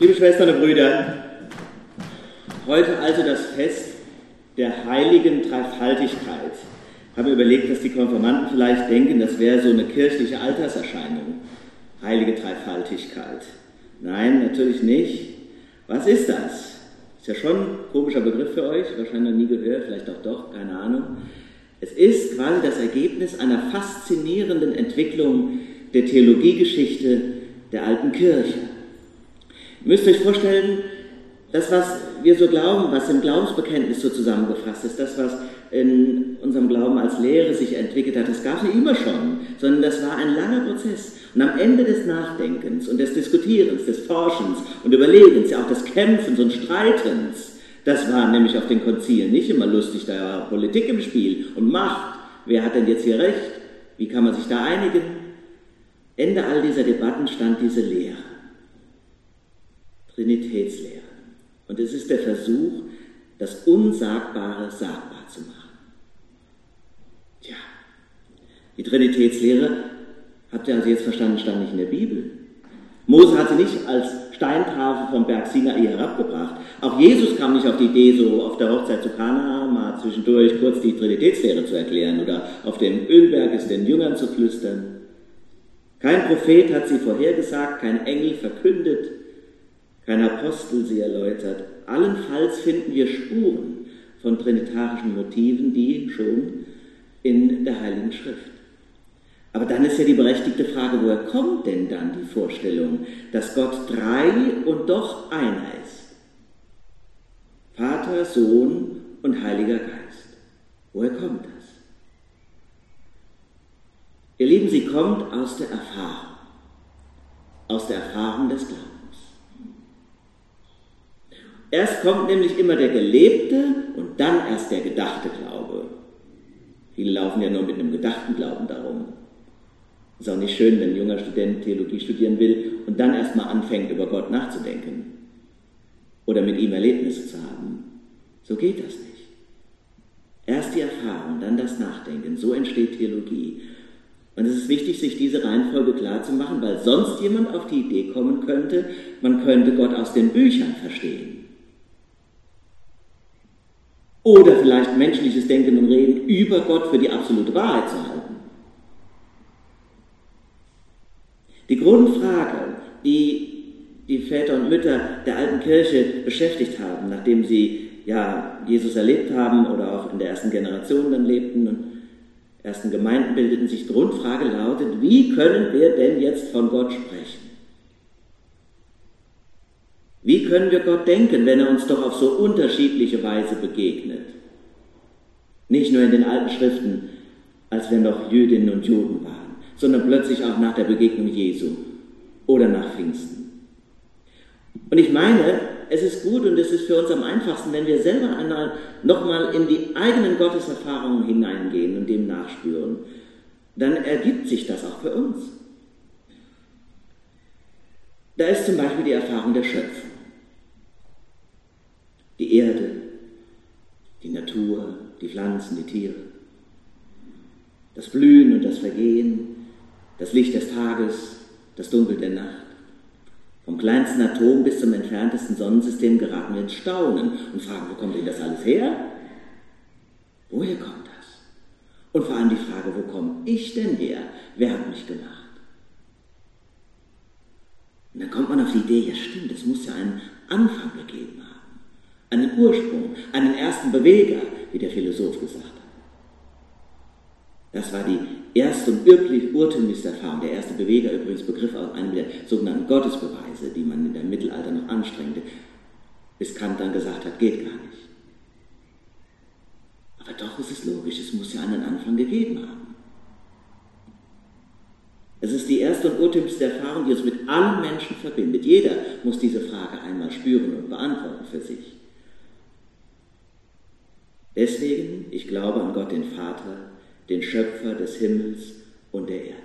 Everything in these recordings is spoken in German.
Liebe Schwestern und Brüder, heute also das Fest der heiligen Dreifaltigkeit. Ich habe überlegt, dass die Konformanten vielleicht denken, das wäre so eine kirchliche Alterserscheinung. Heilige Dreifaltigkeit. Nein, natürlich nicht. Was ist das? Ist ja schon ein komischer Begriff für euch, wahrscheinlich noch nie gehört, vielleicht auch doch, keine Ahnung. Es ist quasi das Ergebnis einer faszinierenden Entwicklung der Theologiegeschichte der alten Kirche. Ihr müsst euch vorstellen, das, was wir so glauben, was im Glaubensbekenntnis so zusammengefasst ist, das, was in unserem Glauben als Lehre sich entwickelt hat, das gab es immer schon, sondern das war ein langer Prozess. Und am Ende des Nachdenkens und des Diskutierens, des Forschens und Überlegens, ja auch des Kämpfens und Streitens, das war nämlich auf den Konzilen nicht immer lustig, da war Politik im Spiel und Macht. Wer hat denn jetzt hier recht? Wie kann man sich da einigen? Ende all dieser Debatten stand diese Lehre. Trinitätslehre. Und es ist der Versuch, das Unsagbare sagbar zu machen. Tja, die Trinitätslehre, habt ihr also jetzt verstanden, stand nicht in der Bibel. Mose hat sie nicht als Steintafel vom Berg Sinai herabgebracht. Auch Jesus kam nicht auf die Idee, so auf der Hochzeit zu Kana mal zwischendurch kurz die Trinitätslehre zu erklären oder auf dem Ölberg es den Jüngern zu flüstern. Kein Prophet hat sie vorhergesagt, kein Engel verkündet, kein Apostel sie erläutert. Allenfalls finden wir Spuren von trinitarischen Motiven, die schon in der Heiligen Schrift. Aber dann ist ja die berechtigte Frage, woher kommt denn dann die Vorstellung, dass Gott drei und doch einer ist? Vater, Sohn und Heiliger Geist. Woher kommt das? Ihr Lieben, sie kommt aus der Erfahrung, aus der Erfahrung des Glaubens. Erst kommt nämlich immer der gelebte und dann erst der gedachte Glaube. Viele laufen ja nur mit einem gedachten Glauben darum. Ist auch nicht schön, wenn ein junger Student Theologie studieren will und dann erstmal anfängt, über Gott nachzudenken oder mit ihm Erlebnisse zu haben. So geht das nicht. Erst die Erfahrung, dann das Nachdenken. So entsteht Theologie. Und es ist wichtig, sich diese Reihenfolge klar zu machen, weil sonst jemand auf die Idee kommen könnte, man könnte Gott aus den Büchern verstehen. Oder vielleicht menschliches Denken und Reden über Gott für die absolute Wahrheit zu halten. Die Grundfrage, die die Väter und Mütter der alten Kirche beschäftigt haben, nachdem sie ja Jesus erlebt haben oder auch in der ersten Generation dann lebten und ersten Gemeinden bildeten sich, Grundfrage lautet, wie können wir denn jetzt von Gott sprechen? Wie können wir Gott denken, wenn er uns doch auf so unterschiedliche Weise begegnet? Nicht nur in den alten Schriften, als wir noch Jüdinnen und Juden waren, sondern plötzlich auch nach der Begegnung Jesu oder nach Pfingsten. Und ich meine, es ist gut und es ist für uns am einfachsten, wenn wir selber einmal nochmal in die eigenen Gotteserfahrungen hineingehen und dem nachspüren. Dann ergibt sich das auch für uns. Da ist zum Beispiel die Erfahrung der Schöpfung die Erde, die Natur, die Pflanzen, die Tiere, das Blühen und das Vergehen, das Licht des Tages, das Dunkel der Nacht. Vom kleinsten Atom bis zum entferntesten Sonnensystem geraten wir ins Staunen und fragen, wo kommt denn das alles her? Woher kommt das? Und vor allem die Frage, wo komme ich denn her? Wer hat mich gemacht? Und dann kommt man auf die Idee, ja stimmt, es muss ja einen Anfang gegeben haben einen Ursprung, einen ersten Beweger, wie der Philosoph gesagt hat. Das war die erste und urtümlichste Erfahrung, der erste Beweger übrigens Begriff aus einem der sogenannten Gottesbeweise, die man in der Mittelalter noch anstrengte, bis Kant dann gesagt hat, geht gar nicht. Aber doch ist es logisch, es muss ja einen Anfang gegeben haben. Es ist die erste und urtümlichste Erfahrung, die uns mit allen Menschen verbindet. Jeder muss diese Frage einmal spüren und beantworten für sich. Deswegen, ich glaube an Gott den Vater, den Schöpfer des Himmels und der Erde.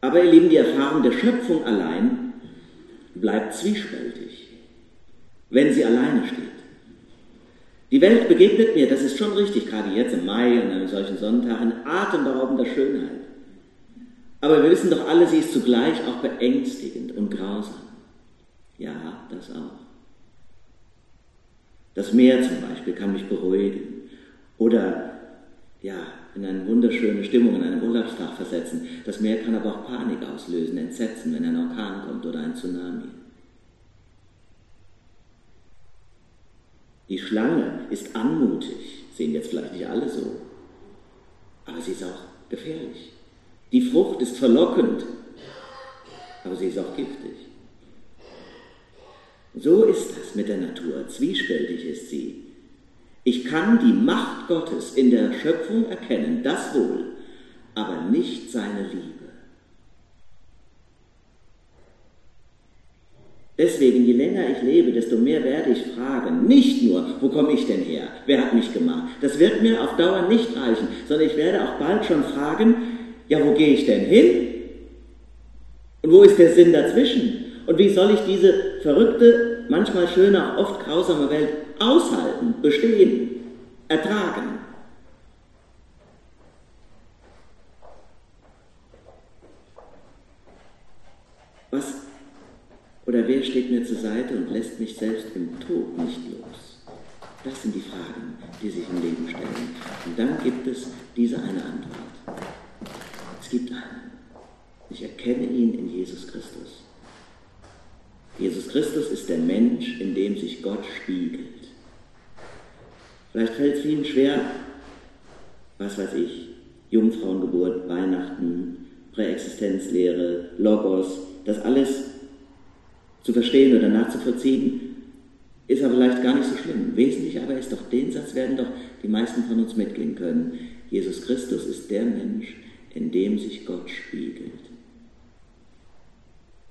Aber ihr Lieben, die Erfahrung der Schöpfung allein bleibt zwiespältig, wenn sie alleine steht. Die Welt begegnet mir, das ist schon richtig, gerade jetzt im Mai an solchen Sonntagen, atemberaubender Schönheit. Aber wir wissen doch alle, sie ist zugleich auch beängstigend und grausam. Ja, das auch. Das Meer zum Beispiel kann mich beruhigen oder ja, in eine wunderschöne Stimmung, in einen Urlaubstag versetzen. Das Meer kann aber auch Panik auslösen, Entsetzen, wenn ein Orkan kommt oder ein Tsunami. Die Schlange ist anmutig, sehen jetzt vielleicht nicht alle so, aber sie ist auch gefährlich. Die Frucht ist verlockend, aber sie ist auch giftig. So ist das mit der Natur, zwiespältig ist sie. Ich kann die Macht Gottes in der Schöpfung erkennen, das wohl, aber nicht seine Liebe. Deswegen, je länger ich lebe, desto mehr werde ich fragen, nicht nur, wo komme ich denn her, wer hat mich gemacht. Das wird mir auf Dauer nicht reichen, sondern ich werde auch bald schon fragen, ja, wo gehe ich denn hin? Und wo ist der Sinn dazwischen? Und wie soll ich diese verrückte, manchmal schöne, oft grausame Welt aushalten, bestehen, ertragen? Was oder wer steht mir zur Seite und lässt mich selbst im Tod nicht los? Das sind die Fragen, die sich im Leben stellen. Und dann gibt es diese eine Antwort. Es gibt einen. Ich erkenne ihn in Jesus Christus. Jesus Christus ist der Mensch, in dem sich Gott spiegelt. Vielleicht fällt es Ihnen schwer, was weiß ich, Jungfrauengeburt, Weihnachten, Präexistenzlehre, Logos, das alles zu verstehen oder nachzuvollziehen, ist aber vielleicht gar nicht so schlimm. Wesentlich aber ist doch, den Satz werden doch die meisten von uns mitgehen können. Jesus Christus ist der Mensch, in dem sich Gott spiegelt.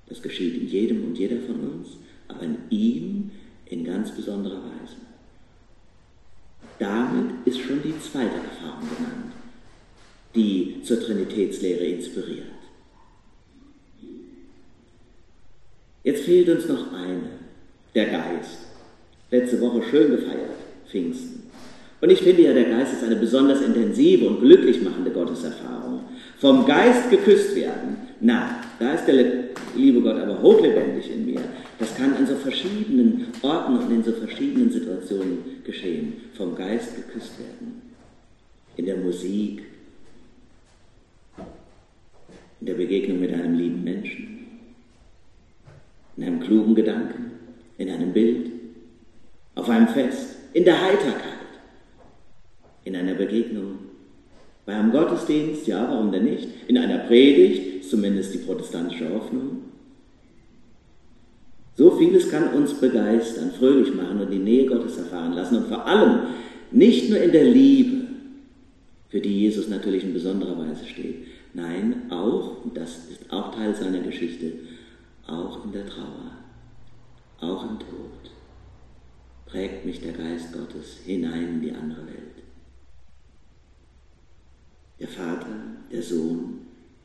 Das geschieht in jedem und jeder von uns, aber in ihm in ganz besonderer Weise. Damit ist schon die zweite Erfahrung genannt, die zur Trinitätslehre inspiriert. Jetzt fehlt uns noch eine, der Geist. Letzte Woche schön gefeiert, Pfingsten. Und ich finde ja, der Geist ist eine besonders intensive und glücklich machende Gotteserfahrung. Vom Geist geküsst werden, na, da ist der liebe Gott aber hochlebendig in mir. Das kann an so verschiedenen Orten und in so verschiedenen Situationen geschehen. Vom Geist geküsst werden. In der Musik, in der Begegnung mit einem lieben Menschen, in einem klugen Gedanken, in einem Bild, auf einem Fest, in der Heiterkeit, in einer Begegnung, bei einem Gottesdienst, ja, warum denn nicht, in einer Predigt, zumindest die protestantische Hoffnung. So vieles kann uns begeistern, fröhlich machen und die Nähe Gottes erfahren lassen und vor allem nicht nur in der Liebe, für die Jesus natürlich in besonderer Weise steht, nein, auch, und das ist auch Teil seiner Geschichte, auch in der Trauer, auch im Tod, prägt mich der Geist Gottes hinein in die andere Welt. Der Vater, der Sohn,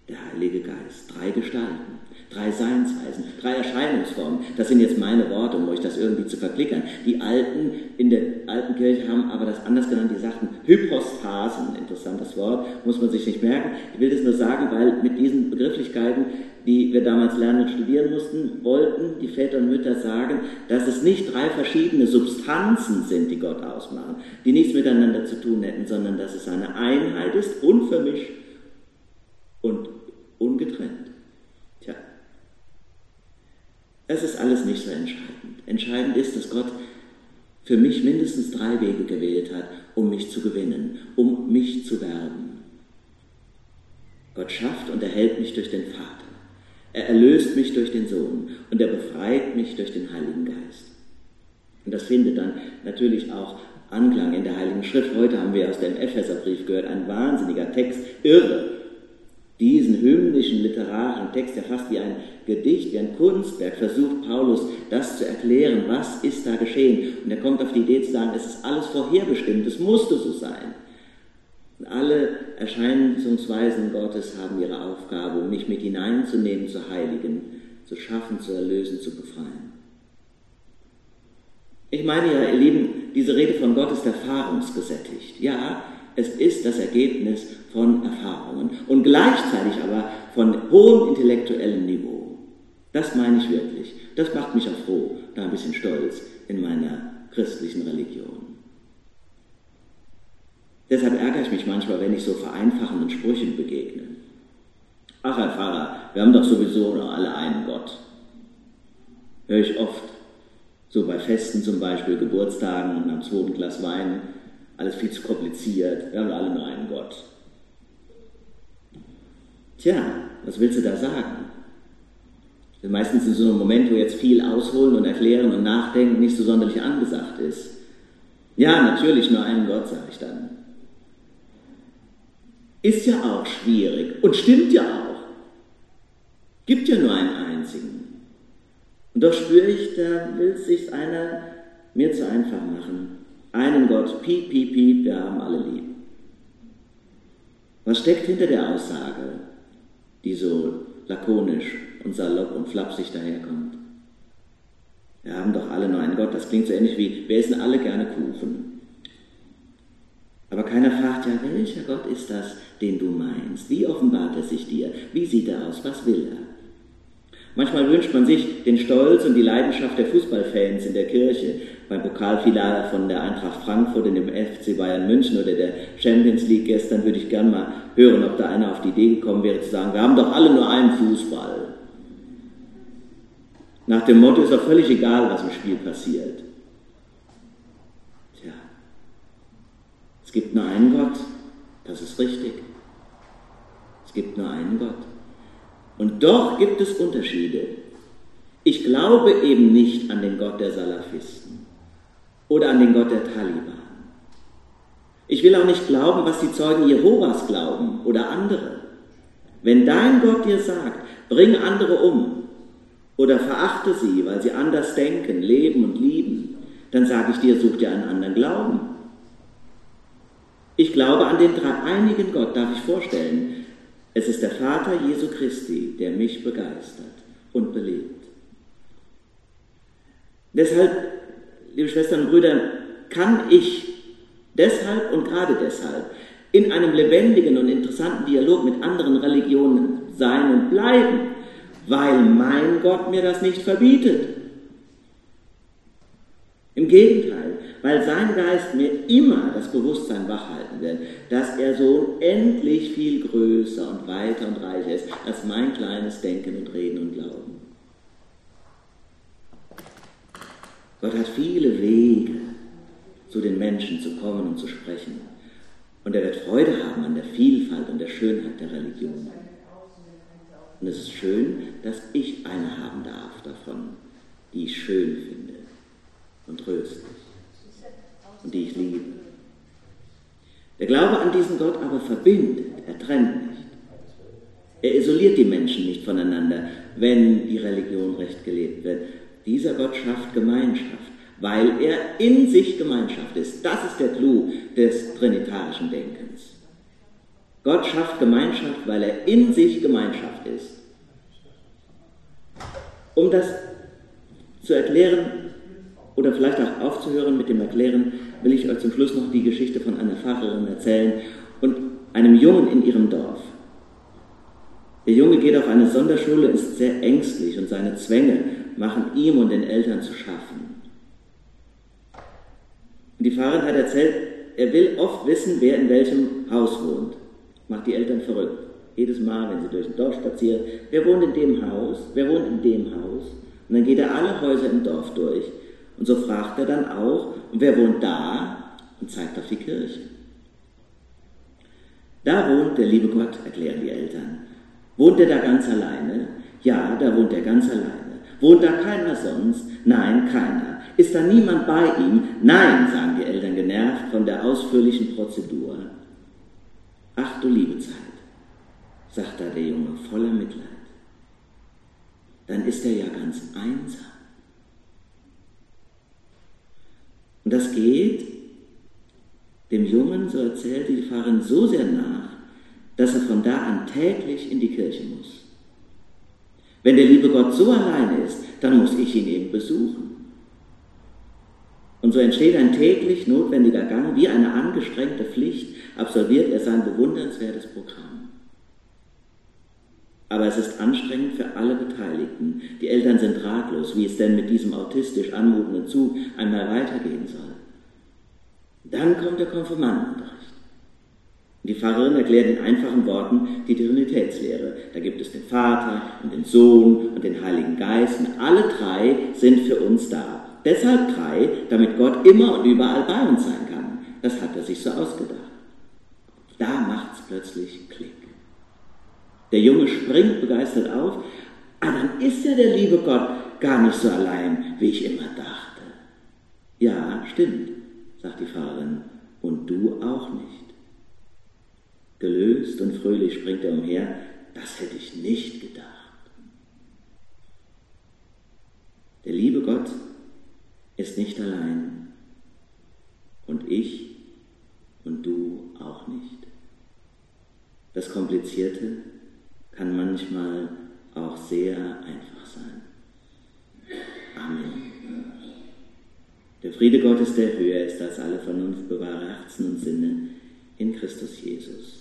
der Heilige Geist, drei Gestalten, drei Seinsweisen, drei Erscheinungsformen. Das sind jetzt meine Worte, um euch das irgendwie zu verklickern. Die Alten in der alten Kirche haben aber das anders genannt, die sagten Hypostasen, interessantes Wort, muss man sich nicht merken. Ich will das nur sagen, weil mit diesen Begrifflichkeiten die wir damals lernen und studieren mussten, wollten die Väter und Mütter sagen, dass es nicht drei verschiedene Substanzen sind, die Gott ausmachen, die nichts miteinander zu tun hätten, sondern dass es eine Einheit ist, unvermischt und ungetrennt. Tja, es ist alles nicht so entscheidend. Entscheidend ist, dass Gott für mich mindestens drei Wege gewählt hat, um mich zu gewinnen, um mich zu werben. Gott schafft und erhält mich durch den Vater. Er erlöst mich durch den Sohn und er befreit mich durch den Heiligen Geist. Und das findet dann natürlich auch Anklang in der Heiligen Schrift. Heute haben wir aus dem Epheserbrief gehört, ein wahnsinniger Text, irre. Diesen hymnischen literarischen Text, der fast wie ein Gedicht, wie ein Kunstwerk versucht Paulus, das zu erklären, was ist da geschehen. Und er kommt auf die Idee zu sagen, es ist alles vorherbestimmt, es musste so sein. Und alle Erscheinungsweisen Gottes haben ihre Aufgabe, um mich mit hineinzunehmen, zu heiligen, zu schaffen, zu erlösen, zu befreien. Ich meine ja, ihr Lieben, diese Rede von Gott ist erfahrungsgesättigt. Ja, Es ist das Ergebnis von Erfahrungen und gleichzeitig aber von hohem intellektuellem Niveau. Das meine ich wirklich. Das macht mich auch froh, da ein bisschen stolz in meiner christlichen Religion. Deshalb ärgere ich mich manchmal, wenn ich so vereinfachenden Sprüchen begegne. Ach, Herr Pfarrer, wir haben doch sowieso noch alle einen Gott. Höre ich oft, so bei Festen zum Beispiel, Geburtstagen und am zweiten Glas Wein, alles viel zu kompliziert, wir haben alle nur einen Gott. Tja, was willst du da sagen? Meistens in so einem Moment, wo jetzt viel ausholen und erklären und nachdenken nicht so sonderlich angesagt ist. Ja, natürlich nur einen Gott, sage ich dann. Ist ja auch schwierig und stimmt ja auch. Gibt ja nur einen einzigen. Und doch spüre ich, da will sich einer mir zu einfach machen. Einen Gott, piep, piep, piep, wir haben alle lieb. Was steckt hinter der Aussage, die so lakonisch und salopp und flapsig daherkommt? Wir haben doch alle nur einen Gott. Das klingt so ähnlich wie, wir essen alle gerne Kuchen. Aber keiner fragt ja, welcher Gott ist das, den du meinst? Wie offenbart er sich dir? Wie sieht er aus? Was will er? Manchmal wünscht man sich den Stolz und die Leidenschaft der Fußballfans in der Kirche, beim Pokalfinale von der Eintracht Frankfurt in dem FC Bayern München oder der Champions League gestern würde ich gern mal hören, ob da einer auf die Idee gekommen wäre zu sagen, wir haben doch alle nur einen Fußball. Nach dem Motto ist doch völlig egal, was im Spiel passiert. Tja, es gibt nur einen Gott, das ist richtig. Es gibt nur einen Gott. Und doch gibt es Unterschiede. Ich glaube eben nicht an den Gott der Salafisten oder an den Gott der Taliban. Ich will auch nicht glauben, was die Zeugen Jehovas glauben oder andere. Wenn dein Gott dir sagt, bring andere um oder verachte sie, weil sie anders denken, leben und lieben, dann sage ich dir, such dir einen anderen Glauben. Ich glaube an den dreieinigen Gott, darf ich vorstellen. Es ist der Vater Jesu Christi, der mich begeistert und belebt. Deshalb, liebe Schwestern und Brüder, kann ich deshalb und gerade deshalb in einem lebendigen und interessanten Dialog mit anderen Religionen sein und bleiben, weil mein Gott mir das nicht verbietet. Im Gegenteil, weil sein Geist mir immer das Bewusstsein wachhalten wird, dass er so unendlich viel größer und weiter und reicher ist als mein kleines Denken und Reden und Glauben. Gott hat viele Wege, zu den Menschen zu kommen und zu sprechen. Und er wird Freude haben an der Vielfalt und der Schönheit der Religion. Und es ist schön, dass ich eine haben darf davon, die ich schön finde und tröstlich und die ich liebe. Der Glaube an diesen Gott aber verbindet, er trennt nicht. Er isoliert die Menschen nicht voneinander, wenn die Religion recht gelebt wird. Dieser Gott schafft Gemeinschaft, weil er in sich Gemeinschaft ist. Das ist der Clou des trinitarischen Denkens. Gott schafft Gemeinschaft, weil er in sich Gemeinschaft ist. Um das zu erklären, oder vielleicht auch aufzuhören mit dem Erklären, will ich euch zum Schluss noch die Geschichte von einer Pfarrerin erzählen und einem Jungen in ihrem Dorf. Der Junge geht auf eine Sonderschule, ist sehr ängstlich und seine Zwänge machen ihm und den Eltern zu schaffen. Und die Pfarrerin hat erzählt, er will oft wissen, wer in welchem Haus wohnt. Macht die Eltern verrückt. Jedes Mal, wenn sie durch ein Dorf spazieren, wer wohnt in dem Haus, wer wohnt in dem Haus. Und dann geht er alle Häuser im Dorf durch und so fragt er dann auch, wer wohnt da? Und zeigt auf die Kirche. Da wohnt der liebe Gott, erklären die Eltern. Wohnt er da ganz alleine? Ja, da wohnt er ganz alleine. Wohnt da keiner sonst? Nein, keiner. Ist da niemand bei ihm? Nein, sagen die Eltern genervt von der ausführlichen Prozedur. Ach du liebe Zeit, sagt da der Junge voller Mitleid. Dann ist er ja ganz einsam. Und das geht dem Jungen, so erzählte die Pfarrerin, so sehr nach, dass er von da an täglich in die Kirche muss. Wenn der liebe Gott so alleine ist, dann muss ich ihn eben besuchen. Und so entsteht ein täglich notwendiger Gang, wie eine angestrengte Pflicht, absolviert er sein bewundernswertes Programm. Aber es ist anstrengend für alle Beteiligten. Die Eltern sind ratlos, wie es denn mit diesem autistisch anmutenden Zug einmal weitergehen soll. Dann kommt der Konfirmandenbericht. Die Pfarrerin erklärt in einfachen Worten die Trinitätslehre. Da gibt es den Vater und den Sohn und den Heiligen Geist und alle drei sind für uns da. Deshalb drei, damit Gott immer und überall bei uns sein kann. Das hat er sich so ausgedacht. Da macht es plötzlich Klick. Der Junge springt begeistert auf. Ah, dann ist ja der liebe Gott gar nicht so allein, wie ich immer dachte. Ja, stimmt, sagt die Pfarrerin, und du auch nicht. Gelöst und fröhlich springt er umher. Das hätte ich nicht gedacht. Der liebe Gott ist nicht allein. Und ich und du auch nicht. Das Komplizierte kann manchmal auch sehr einfach sein. Amen. Der Friede Gottes, der höher ist als alle Vernunft, bewahre Herzen und Sinne in Christus Jesus.